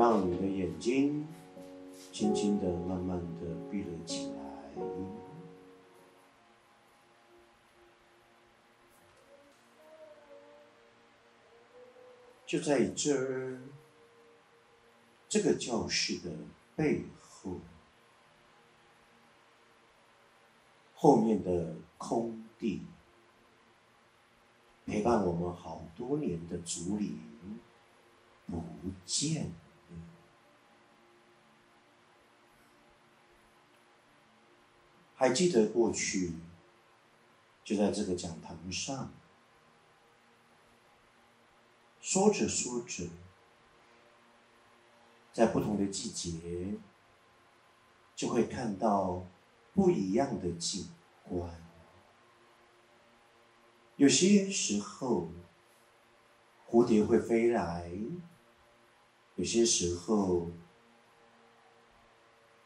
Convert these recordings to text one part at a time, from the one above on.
让你的眼睛轻轻的、慢慢的闭了起来。就在这儿，这个教室的背后，后面的空地，陪伴我们好多年的竹林不见还记得过去，就在这个讲堂上。说着说着，在不同的季节，就会看到不一样的景观。有些时候，蝴蝶会飞来；有些时候，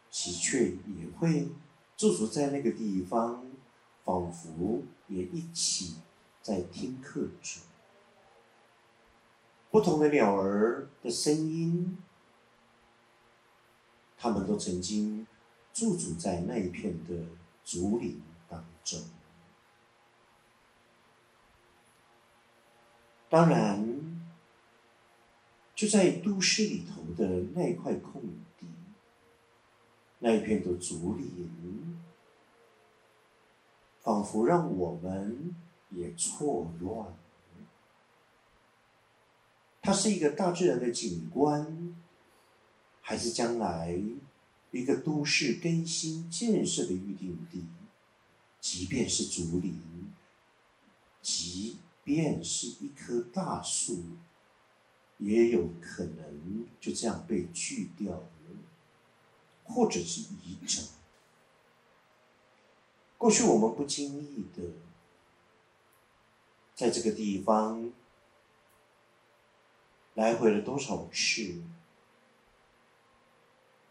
喜鹊也会驻足在那个地方，仿佛也一起在听课着。不同的鸟儿的声音，他们都曾经驻足在那一片的竹林当中。当然，就在都市里头的那一块空，那一片的竹林，仿佛让我们也错乱。它是一个大自然的景观，还是将来一个都市更新建设的预定地？即便是竹林，即便是一棵大树，也有可能就这样被锯掉，或者是移整。过去我们不经意的，在这个地方。来回了多少次？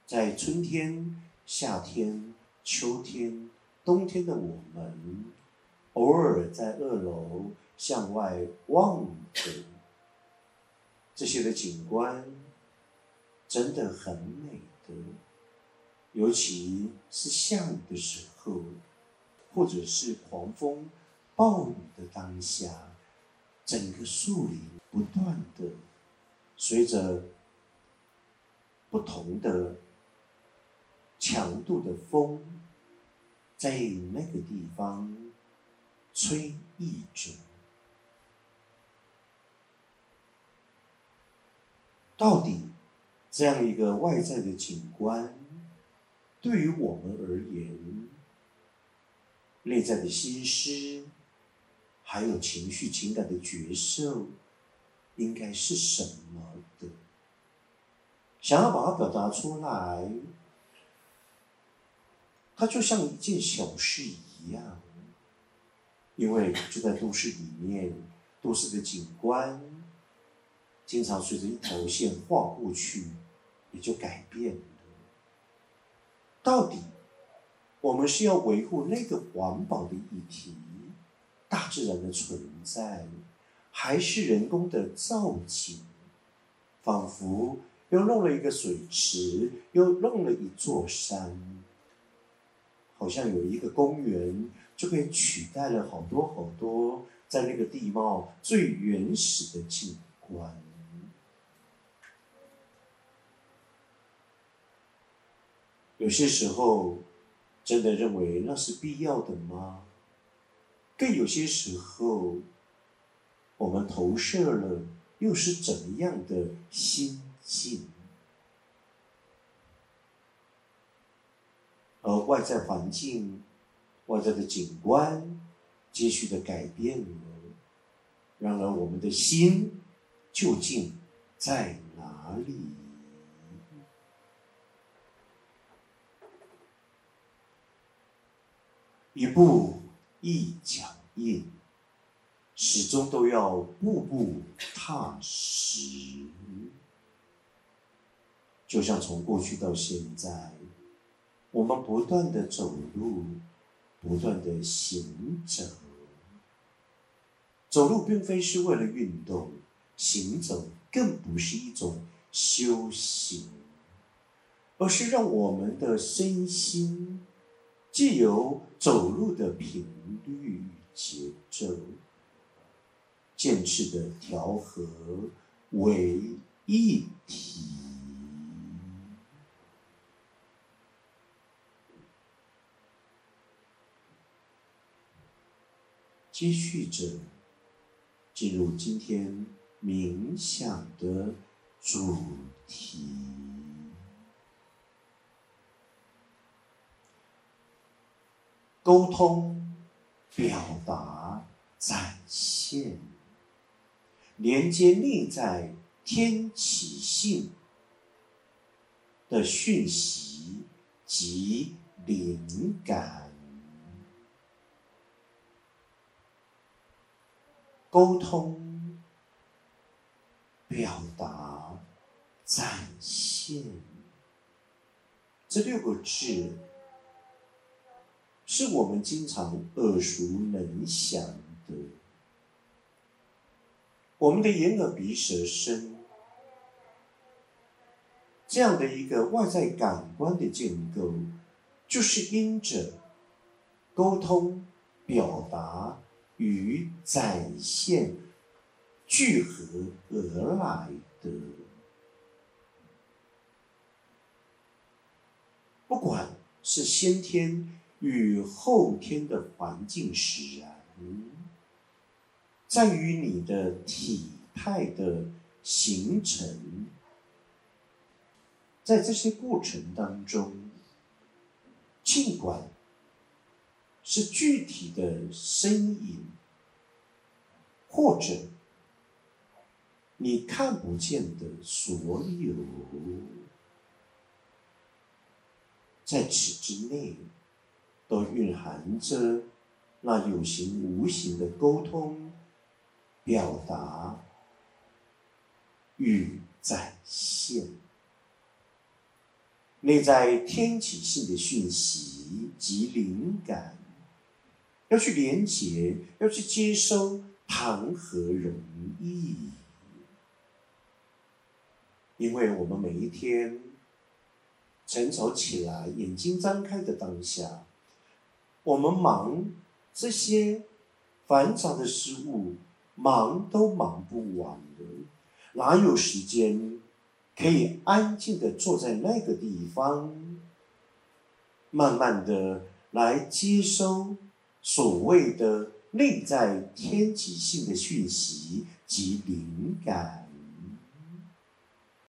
在春天、夏天、秋天、冬天的我们，偶尔在二楼向外望着这些的景观，真的很美的。尤其是下雨的时候，或者是狂风暴雨的当下，整个树林不断的。随着不同的强度的风，在那个地方吹一着，到底这样一个外在的景观，对于我们而言，内在的心思，还有情绪情感的角色。应该是什么的？想要把它表达出来，它就像一件小事一样。因为就在都市里面，都市的景观经常随着一条线划过去，也就改变了。到底我们是要维护那个环保的议题，大自然的存在？还是人工的造景，仿佛又弄了一个水池，又弄了一座山，好像有一个公园就可以取代了好多好多在那个地貌最原始的景观。有些时候，真的认为那是必要的吗？更有些时候。我们投射了，又是怎么样的心境？而外在环境、外在的景观，继续的改变了。然而，我们的心究竟在哪里？一步一脚印。始终都要步步踏实，就像从过去到现在，我们不断的走路，不断的行走。走路并非是为了运动，行走更不是一种修行。而是让我们的身心，既有走路的频率节奏，渐次的调和为一体。接续着进入今天冥想的主题：沟通、表达、展现，连接内在天启性的讯息及灵感。沟通、表达、展现，这六个字是我们经常耳熟能详的。我们的眼、耳、鼻、舌、身这样的一个外在感官的建构，就是因着沟通、表达。与展现聚合而来的，不管是先天与后天的环境使然，在于你的体态的形成，在这些过程当中，尽管。是具体的身影，或者你看不见的所有，在此之内，都蕴含着那有形无形的沟通、表达与展现，内在天启性的讯息及灵感。要去连接，要去接收，谈何容易？因为我们每一天晨早起来，眼睛张开的当下，我们忙这些繁杂的事物，忙都忙不完的，哪有时间可以安静的坐在那个地方，慢慢的来接收？所谓的内在天极性的讯息及灵感，